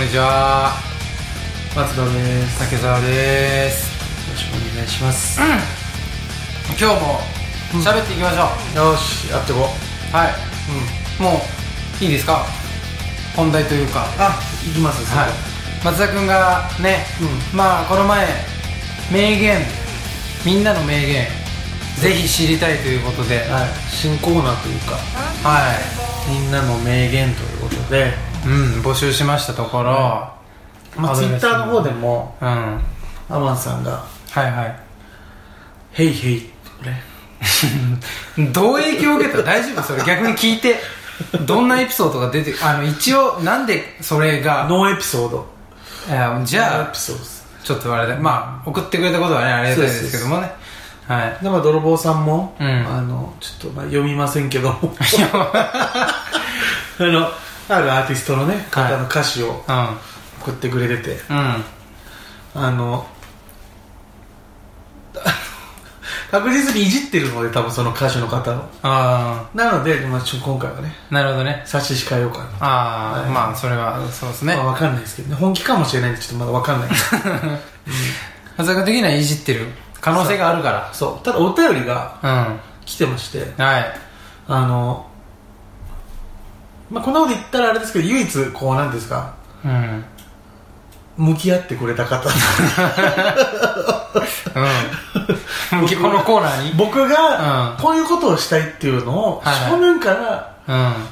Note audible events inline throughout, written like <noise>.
んにちは。松田です竹澤です。よろしくお願いします、今日も喋っていきましょう、よしやってこう。はい。うん。もういいですか？本題というか。あ行きますはい。松田君がね、うまあこの前名言みんなの名言ぜひ知りたいということで。はい。新コーナーというか。はみんなの名言ということで。いうん募集しましたところ、まあツイッターの方でもうん。はアマンさんがいはい「ヘイヘイ」これ。<laughs> どう影響を受けた？大丈夫？それ。逆に聞いて。どんなエピソードが出てあの一応なんでそれが？ノーエピソード。じゃあちょっとあれでまあ送ってくれたことはねありがたいですけどもね。はい。でまあ泥棒さんも、うん。あのちょっとまあ読みませんけども。<laughs> <laughs> あのあるアーティストのね方の歌詞をうん。送ってくれてて、うん。あの <laughs> 確実にいじってるので多分その歌手の方をあなので、まあ、ちょ今回はねあなるほどね。差し控えようかなああ、はい。まあそれはそうですね。まあ、分かんないですけどね。本気かもしれないんでちょっとまだ分かんない。<laughs> 松坂的にはいじってる可能性があるかそう。ただお便りがら来てまして。うんはい。あのまあこんなこと言ったらあれですけど唯一こうなんですかうん。向き合ってくれた方。うん。このコーナーに？僕がうん。こういうことをしたいっていうのを正面から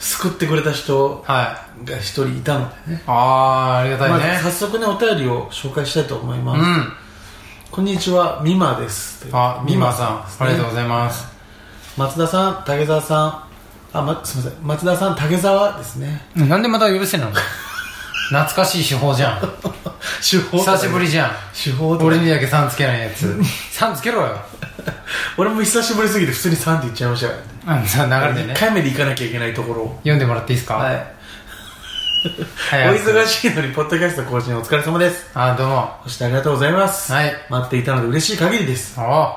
救ってくれた人が一人いたのでね。ああありがたいまねず早速ねお便りを紹介したいと思います、うん。こんにちは美馬です。あ美馬さん。ね。ありがとうございます。松田さん竹澤さんあ、ま、すみません。松田さん竹澤ですね。なんでまた呼び捨てなの？<laughs> 懐かしい手法じゃん。<laughs> 手法久しぶりじゃん。手法俺にだけ3つけないやつ。3つけろよ。<laughs> 俺も久しぶりすぎて普通に3って言っちゃいましたからね流れでね。1回目で行かなきゃいけないところ。を読んでもらっていいですか？はい。お忙しいのにポッドキャスト更新お疲れ様です。あどうも。そしてありがとうございます、はい。待っていたので嬉しい限りです。お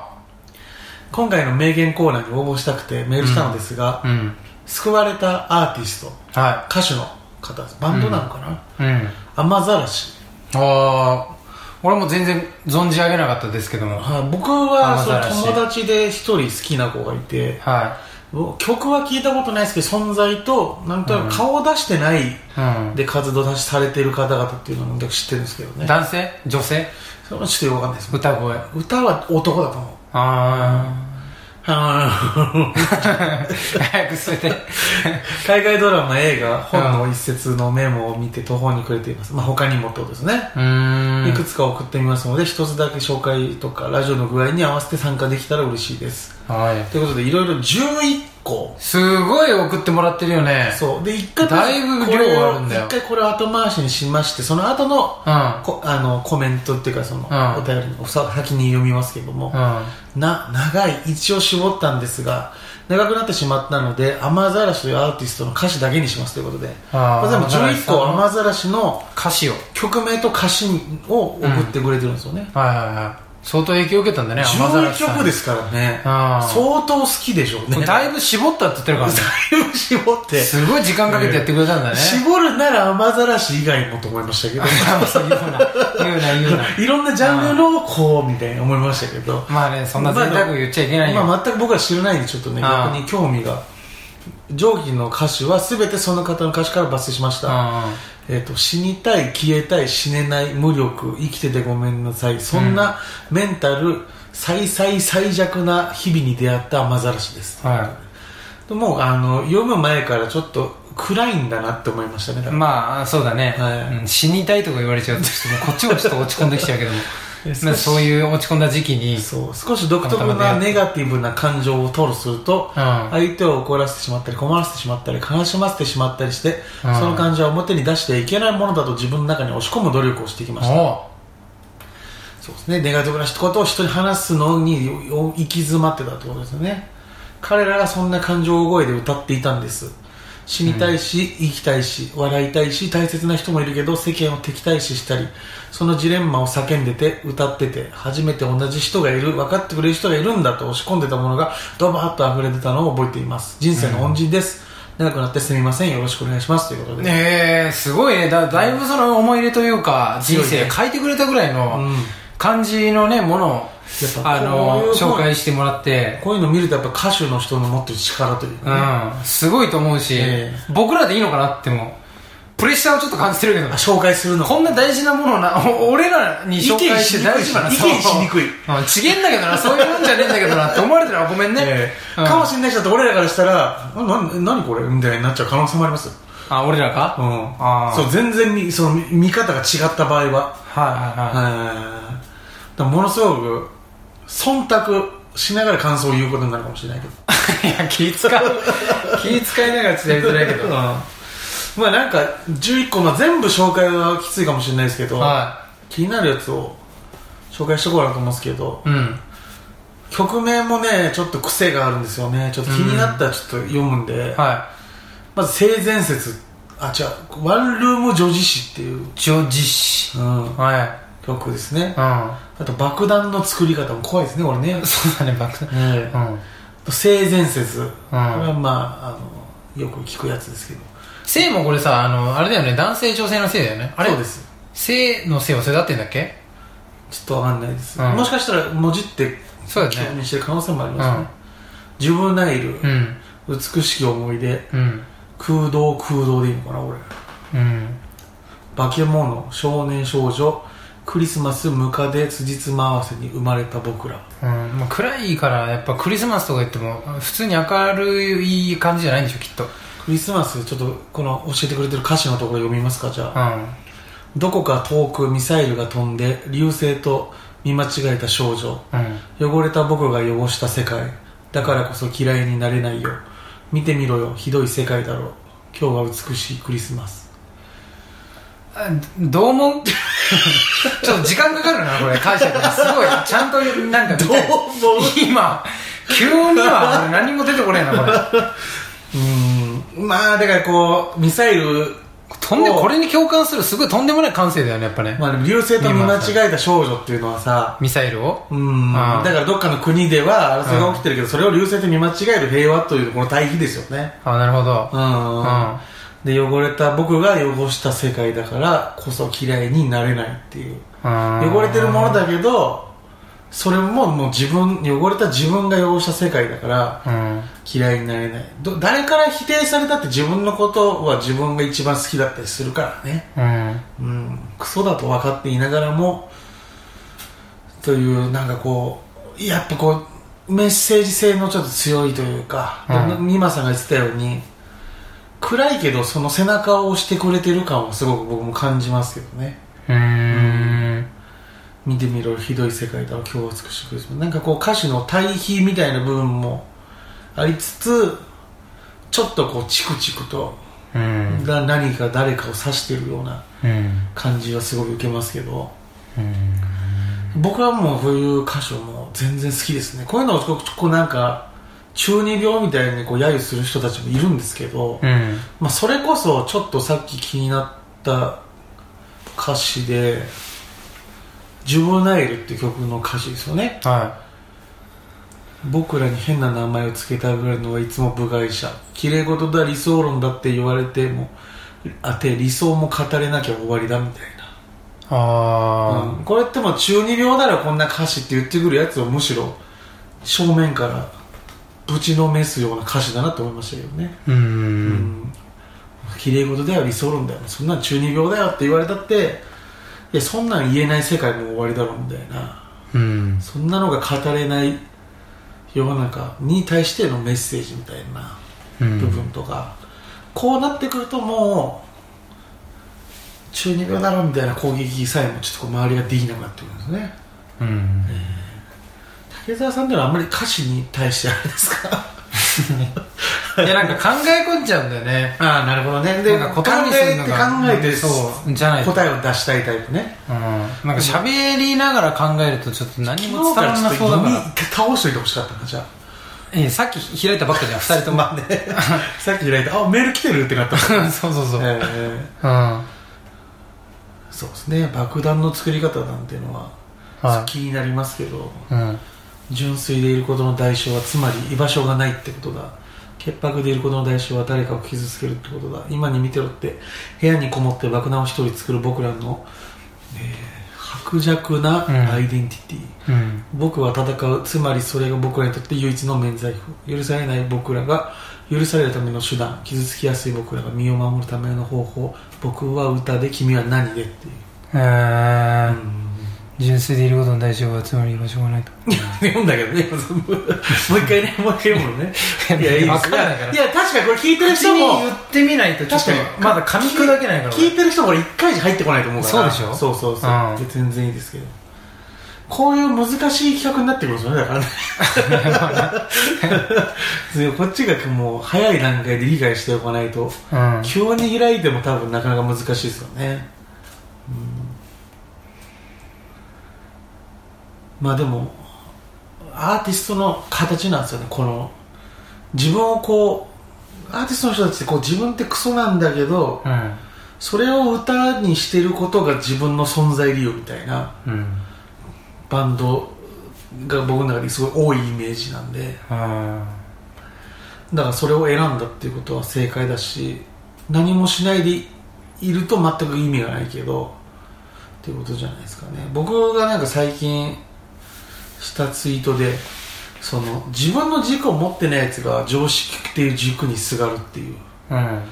今回の名言コーナーに応募したくてメールしたのですが、うん救われたアーティストは歌手の方バンドなのかな、いうん。雨ざらしああ俺も全然存じ上げなかったですけども。はい、僕はその友達で一人好きな子がいては曲は聞いたことないですけど存在となんとなく顔を出してないで活動されている方々っていうのを僕知ってるんですけどね。男性？女性？そちょっとよくわかんないです。歌声。歌は男だと思う。あああ早く捨てて。<laughs> 海外ドラマ映画本の一節のメモを見て途方に暮れています、まあ、他にもってことですね。いくつか送ってみますので一つだけ紹介とかラジオの具合に合わせて参加できたら嬉しいですはいということでいろいろ11個。すごい送ってもらってるよね。そう。で一回だいぶこれを量あるんだよ。一回これを後回しにしましてその後のうん。こあのコメントっていうかその、うん。お便りのさ先に読みますけども、うん。な長い。一応絞ったんですが長くなってしまったので雨ざらしというアーティストの歌詞だけにしますということで。まあ、でも11個雨雨ざらしの歌詞を。曲名と歌詞を送ってくれてるんですよね、はいはいはい相当影響を受けたんだね雨ざら11しさん曲ですからね。相当好きでしょうね。だいぶ絞ったって言ってるからね。だいぶ絞って。すごい時間かけてやってくれたんだね。絞るなら雨ざらし以外もと思いましたけど。<laughs> 言うな言うな言うな。<laughs> いろんなジャンルのこうみたいに思いましたけど。まあねそんな贅沢言っちゃいけないよ、まあ、全く僕は知らないんでちょっとね逆に興味が上記の歌詞は全てその方の歌詞から抜粋しました、えー、と死にたい消えたい死ねない無力生きててごめんなさい。そんなメンタル最最最弱な日々に出会った雨ざらしです、はでもうあの読む前からちょっと暗いんだなって思いましたねまあそうだね、はい。うん死にたいとか言われちゃうとこっちもちょっと落ち込んできちゃうけどそういう落ち込んだ時期にそう。少し独特なネガティブな感情を吐露すると、うん。相手を怒らせてしまったり困らせてしまったり悲しませてしまったりして、うん。その感情を表に出していけないものだと自分の中に押し込む努力をしてきました。そうですね。ネガティブなことを人に話すのに行き詰まってたってことですよね。彼らがそんな感情声で歌っていたんです死にたいし、生きたいし笑いたいし大切な人もいるけど世間を敵対視したりそのジレンマを叫んでて歌ってて初めて同じ人がいる分かってくれる人がいるんだと押し込んでたものがドバーッと溢れ出たのを覚えています。人生の恩人です、長くなってすみませんよろしくお願いします。ということで、ねえすごいね。だだいぶその思い入れというか人生変えてくれたぐらいのうん感じのねものをあの紹介してもらって。こういうの見るとやっぱ歌手の人の持ってる力というかね、うん。すごいと思うし、え僕らでいいのかなってもプレッシャーをちょっと感じてるけどあ紹介するの。こんな大事なものをなお俺らに紹介して大丈夫な意見しにくい。う。んちげんだけどなそういうもんじゃねえんだけどなって思われてるのはごめんね、ええ。うん。かもしれない人だって俺らからしたら何これみたいになっちゃう可能性もありますよ、あ俺らか、うん、あーそう全然みその見見方が違った場合は。はいはいはい、はいだものすごく忖度しながら感想を言うことになるかもしれないけど。<laughs> いや気使う。<laughs> 気使いながらちょっとやりづらいけど、まあなんか11個、まあ、全部紹介はきついかもしれないですけど、は気になるやつを紹介してこうかなと思うんですけどいうん。曲名もねちょっと癖があるんですよね。ちょっと気になったらちょっと読むんで、はまず性善説。あ違う。ワンルーム女子誌っていう、い女子誌。うん、はい曲ですね。うあと爆弾の作り方も怖いですね俺ね。んそうだね爆弾。ええうん。性善説、これはまああのよく聞くやつですけど。性もこれさあのあれだよね男性女性の性だよね。あれそうです。性の性を育ってんだっけ？ちょっとわかんないです、うん。もしかしたら文字ってそうだよね曲にしてる可能性もありますね、ジュブナイル、うん。美しき思い出。うん。空洞空洞でいいのかな俺うん。化け物少年少女クリスマスムカデ辻褄合わせに生まれた僕ら。うんまあ、暗いからやっぱクリスマスとか言っても普通に明るい感じじゃないんでしょきっと。クリスマスちょっとこの教えてくれてる歌詞のところ読みますかじゃあ、うん。どこか遠くミサイルが飛んで流星と見間違えた少女。うん。汚れた僕が汚した世界。だからこそ嫌いになれないよ。見てみろよ。ひどい世界だろう。今日は美しいクリスマス。あどう思う？<laughs> ちょっと時間かかるなこれ。解釈がすごい。ちゃんとなんか見たい。どう思う？今急には俺何も出てこねえなこれ。うーん。まあだからこうミサイル飛んでこれに共感するすごいとんでもない感性だよねやっぱね、まあでも流星と見間違えた少女っていうのはさミサイルを？うん。だからどっかの国では争いが起きてるけどそれを流星と見間違える平和というこの対比ですよね。あなるほど。うん、うんで汚れた僕が汚した世界だからこそ嫌いになれないっていう。汚れてるものだけどそれももう自分汚れた自分が汚した世界だからうん。嫌いになれない。ど誰から否定されたって自分のことは自分が一番好きだったりするからね。うん。うん。クソだと分かっていながらもというなんかこうやっぱこうメッセージ性のちょっと強いというか、うん。美馬さんが言ってたように暗いけどその背中を押してくれてる感をすごく僕も感じますけどね。うー。ん見てみろひどい世界だろ今日は美しくです。なんかこう歌詞の対比みたいな部分もありつつちょっとこうチクチクとうん。が何か誰かを指してるようなうん。感じはすごく受けますけど。うん。僕はもうこういう歌詞も全然好きですね。こういうのをこうなんか中二病みたいにこう揶揄する人たちもいるんですけど、うん。まあ、それこそちょっとさっき気になった歌詞で「ジュブナイル」って曲の歌詞ですよね。は僕らに変な名前を付けたがるのはいつも部外者。綺麗事だ理想論だって言われてもあて理想も語れなきゃ終わりだみたいな、いあうん。これってもう中二病ならこんな歌詞って言ってくるやつをむしろ正面からぶちのめすような歌詞だなと思いましたけどね。あうん。うん。綺麗事だよ理想論だよそんなん中二病だよって言われたっていやそんなん言えない世界も終わりだろみたいな。うん。そんなのが語れない世の中に対してのメッセージみたいなうん。部分とか、こうなってくるともう中二病だろみたいな攻撃さえもちょっと周りができなくなってくるんですね。うん竹澤さんではあんまり歌詞に対してあれですか？<laughs> いやなんか考え込んじゃうんだよね。ああなるほどね。でなんか言葉にするのが。考えて考えてそうじゃないと答えを出したいタイプね。うん。なんか喋りながら考えるとちょっと何も伝わらなそうだから。倒しといてほしかったなじゃえさっき開いたばっかじゃん。二人とも。あまあね。<laughs> さっき開いてあメール来てるってなった。<laughs> そうそうそう、ええ。うん。そうですね。爆弾の作り方なんていうのは、はい。気になりますけど。うん純粋でいることの代償はつまり居場所がないってことが潔白でいることの代償は誰かを傷つけるってことだ。今に見てろって部屋にこもって爆弾を一人作る僕らの、えー薄弱なアイデンティティ、うん。僕は戦うつまりそれが僕らにとって唯一の免罪符。許されない僕らが許されるための手段傷つきやすい僕らが身を守るための方法僕は歌で君は何でっていう、えー純粋でいることの代償はつまり居場所がないと。読んだけどね。<laughs> もう一回ねもう一回読むのね。<laughs> いやいやいや確かにこれ聞いてる人も言ってみないと確かに。まだ噛み砕けないから聞いてる人もこれ1回じゃ入ってこないと思うから。そうでしょ？そうそうそう、うん。で全然いいですけど。こういう難しい企画になってくるんですよねだからね。で <laughs> こっちがもう早い段階で理解しておかないと。うん。急に開いても多分なかなか難しいですよね、うん、まあでもアーティストの形なんですよねこの。自分をこうアーティストの人たちってこう自分ってクソなんだけどうん。それを歌にしてることが自分の存在理由みたいな。うん。バンドが僕の中ですごい多いイメージなんで。あだからそれを選んだっていうことは正解だし何もしないでいると全く意味がないけどっていうことじゃないですかね。僕がなんか最近したツイートでその自分の軸を持ってないやつが常識っていう軸にすがるっていう。ーうん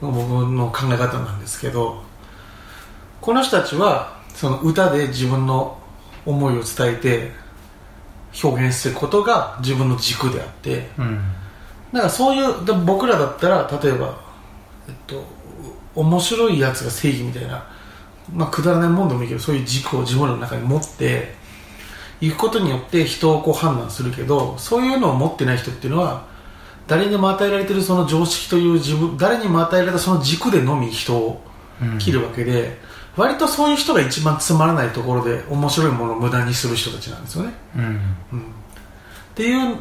僕の考え方なんですけどこの人たちはその歌で自分の思いを伝えて表現することが自分の軸であってうん。だからそういうで僕らだったら例えば、えっと、面白いやつが正義みたいな、まあ、くだらないもんでもいいけどそういう軸を自分らの中に持っていくことによって人をこう判断するけどそういうのを持ってない人っていうのは誰にも与えられてるその常識という自分誰にも与えられたその軸でのみ人をうん。切るわけで、割とそういう人が一番つまらないところで面白いものを無駄にする人たちなんですよね、うん。うん、っていう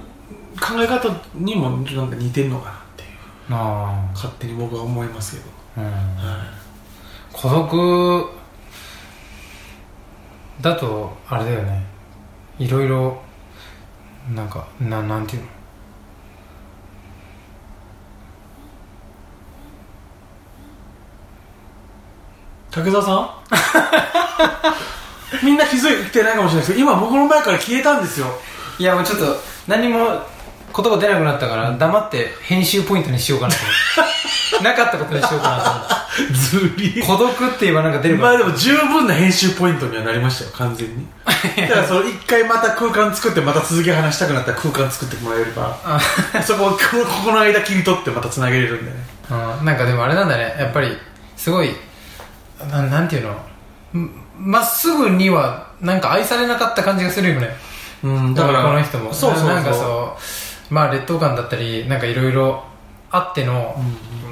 考え方にもなんか似てるのかなっていうあ勝手に僕は思いますけど、あうん。は孤独だとあれだよねいろいろなんかななんていうの？い、竹澤さん？<laughs> みんな気づいてないかもしれないですけど今僕の前から消えたんですよ。いやもうちょっと何も言葉出なくなったから黙って編集ポイントにしようかなと思って。<laughs> なかったことにしようかなと思って。ずり孤独って言えばなんか出る。まあでも十分な編集ポイントにはなりましたよ完全に。<laughs> だからその一回また空間作ってまた続き話したくなったら空間作ってもらえれば <laughs> あ。そこをこここの間切り取ってまたつなげれるんでね。うん。なんかでもあれなんだね。やっぱりすごいななんていうの？んまっすぐにはなんか愛されなかった感じがするよね。うんだからこの人も。そうそうそう。ななんかそうまあ劣等感だったりなんかいろいろあっての、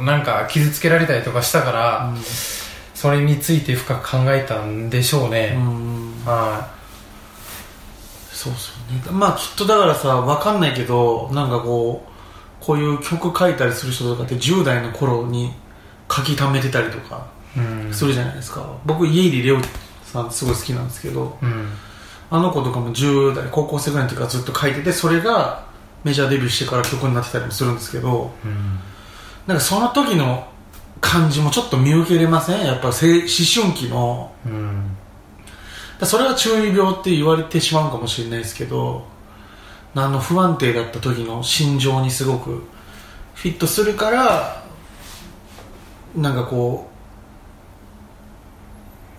なんか傷つけられたりとかしたから、それについて深く考えたんでしょううね、ん。はそうそうね。まあきっとだからさわかんないけどなんかこうこういう曲書いたりする人とかって10代の頃に書き溜めてたりとかいうん。するじゃないですか、僕家入レオさんすごい好きなんですけどうん。あの子とかも10代高校生ぐらいの時からずっと書いててそれがメジャーデビューしてから曲になってたりもするんですけどうん。なんかその時の感じもちょっと見受けれません？やっぱ青思春期の。うん。だそれは中二病って言われてしまうかもしれないですけどあの不安定だった時の心情にすごくフィットするからなんかこ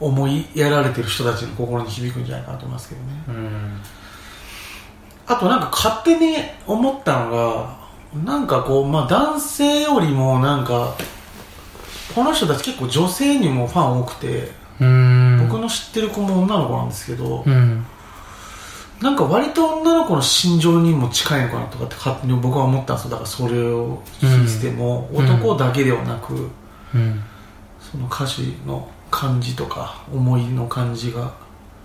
う思いやられてる人たちの心に響くんじゃないかなと思いますけどね。うんあとなんか勝手に思ったのがなんかこうまあ男性よりもなんかこの人たち結構女性にもファン多くてうん。僕の知ってる子も女の子なんですけど、うん。なんか割と女の子の心情にも近いのかなとかって勝手に僕は思ったんですよ。だからそれを聞いても、うん。男だけではなく、うん。その歌詞の感じとか思いの感じが、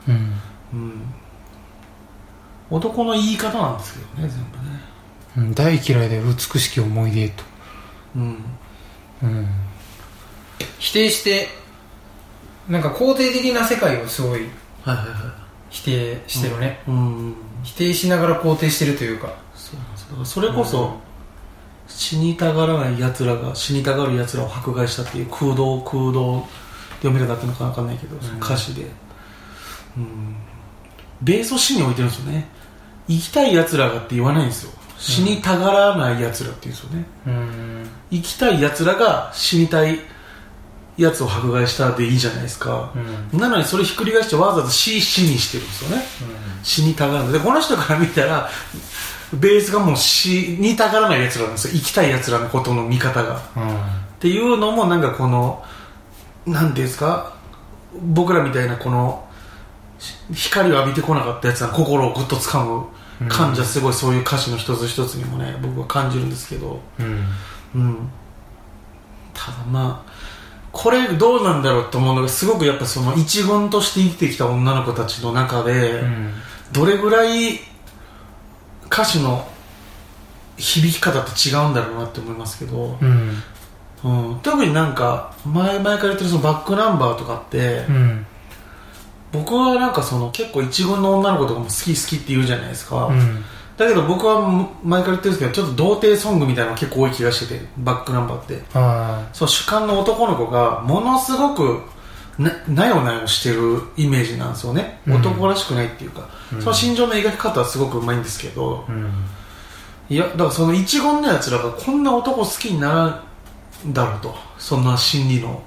うん。うん、男の言い方なんですけどね全部ね。うん大嫌いで美しき思い出と、うん。うん、否定してなんか肯定的な世界をすごいはいはいは否定してるね、いうん。否定しながら肯定してるというか。そうなんですだからそれこそ、死にたがらない奴らが死にたがる奴らを迫害したっていう空洞空洞って読めたかっていうのか分かんないけど、その歌詞で、うん、ベースを死に置いてるんですよね。生きたい奴らがって言わないんですよ。死にたがらない奴らって言うんですよね、うん。生きたい奴らが死にたい奴を迫害したでいいじゃないですか、うん。なのにそれひっくり返してわざわざ死死にしてるんですよね。死にたがらない。でこの人から見たらベースがもう死にたがらない奴らなんですよ。生きたい奴らのことの見方が。っていうのもなんかこのなんていうんですか？僕らみたいなこのし光を浴びてこなかったやつの心をぐっと掴む。感じはすごいそういう歌詞の一つ一つにもね僕は感じるんですけど。うん。うん。ただまあこれどうなんだろうと思うのがすごくやっぱその一軍として生きてきた女の子たちの中で、うん。どれぐらい歌詞の響き方って違うんだろうなって思いますけど、うん。うん、特になんか前々から言ってるそのバックナンバーとかって、うん僕はなんかその結構一軍の女の子とかも好き好きって言うじゃないですか、うんだけど僕は前から言ってるんですけどちょっと童貞ソングみたいなの結構多い気がしててバックナンバーって。あそう主観の男の子がものすごくななよなよしてるイメージなんですよね、うん。男らしくないっていうか、うん。その心情の描き方はすごくうまいんですけど、いやだからその一言のやつらがこんな男好きにならんだろうと。そんな心理の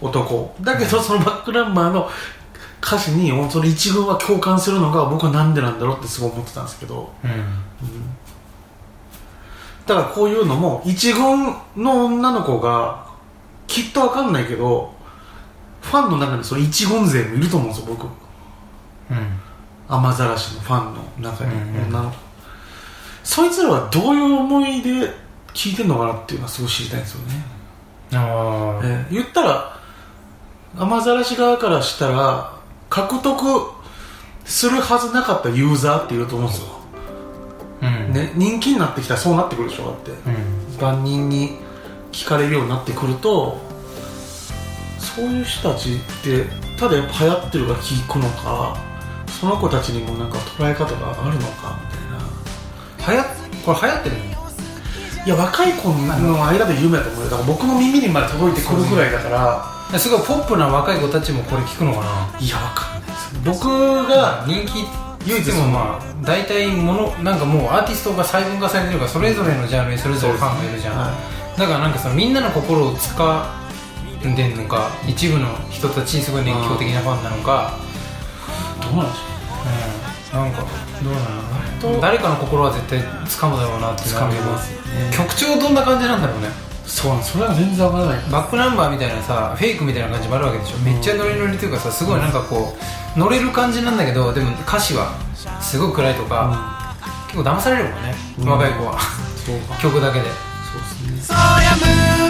男。だけどそのバックナンバーの歌詞にその一軍は共感するのが僕はなんでなんだろうってすごい思ってたんですけど。うん。だからこういうのも一軍の女の子がきっとわかんないけどファンの中にその一軍勢もいると思うんですよ僕。うん。雨ざらしのファンの中にうんうん女の。子、そいつらはどういう思いで聞いてんのかなっていうのはすごい知りたいんですよね、ああえー言ったら雨ざらし側からしたら獲得するはずなかったユーザーっていると思うんですよ、うん。ね、人気になってきたらそうなってくるでしょだって。うん。万人に聞かれるようになってくるとそういう人たちってただやっぱ流行ってるから聞くのかその子たちにもなんか捉え方があるのかみたいな。はやこれ流行ってるのいや若い子の間で有名だと思うよ。だから僕の耳にまで届いてくるぐらいだからすごいポップな若い子たちもこれ聞くのかな。いやわかんないです。僕が人気唯一でもまあ大体ものなんかもうアーティストが細分化されてるからそれぞれのジャンルにそれぞれファンがいるじゃん、はだからなんかそのみんなの心をつかんでんのか一部の人たちにすごい熱狂的なファンなのか。どうなんでしょうん。なんかどうなのと誰かの心は絶対掴むだろうなってうなるけどますよね。曲調どんな感じなんだろうねそうなんそれは全然わからない。バックナンバーみたいなさフェイクみたいな感じもあるわけでしょ、めっちゃノリノリというかさすごいなんかこう乗れる感じなんだけどでも歌詞はすごい暗いとか、結構騙されるもんね、うん。若い子は。<laughs> 曲だけで。そうですね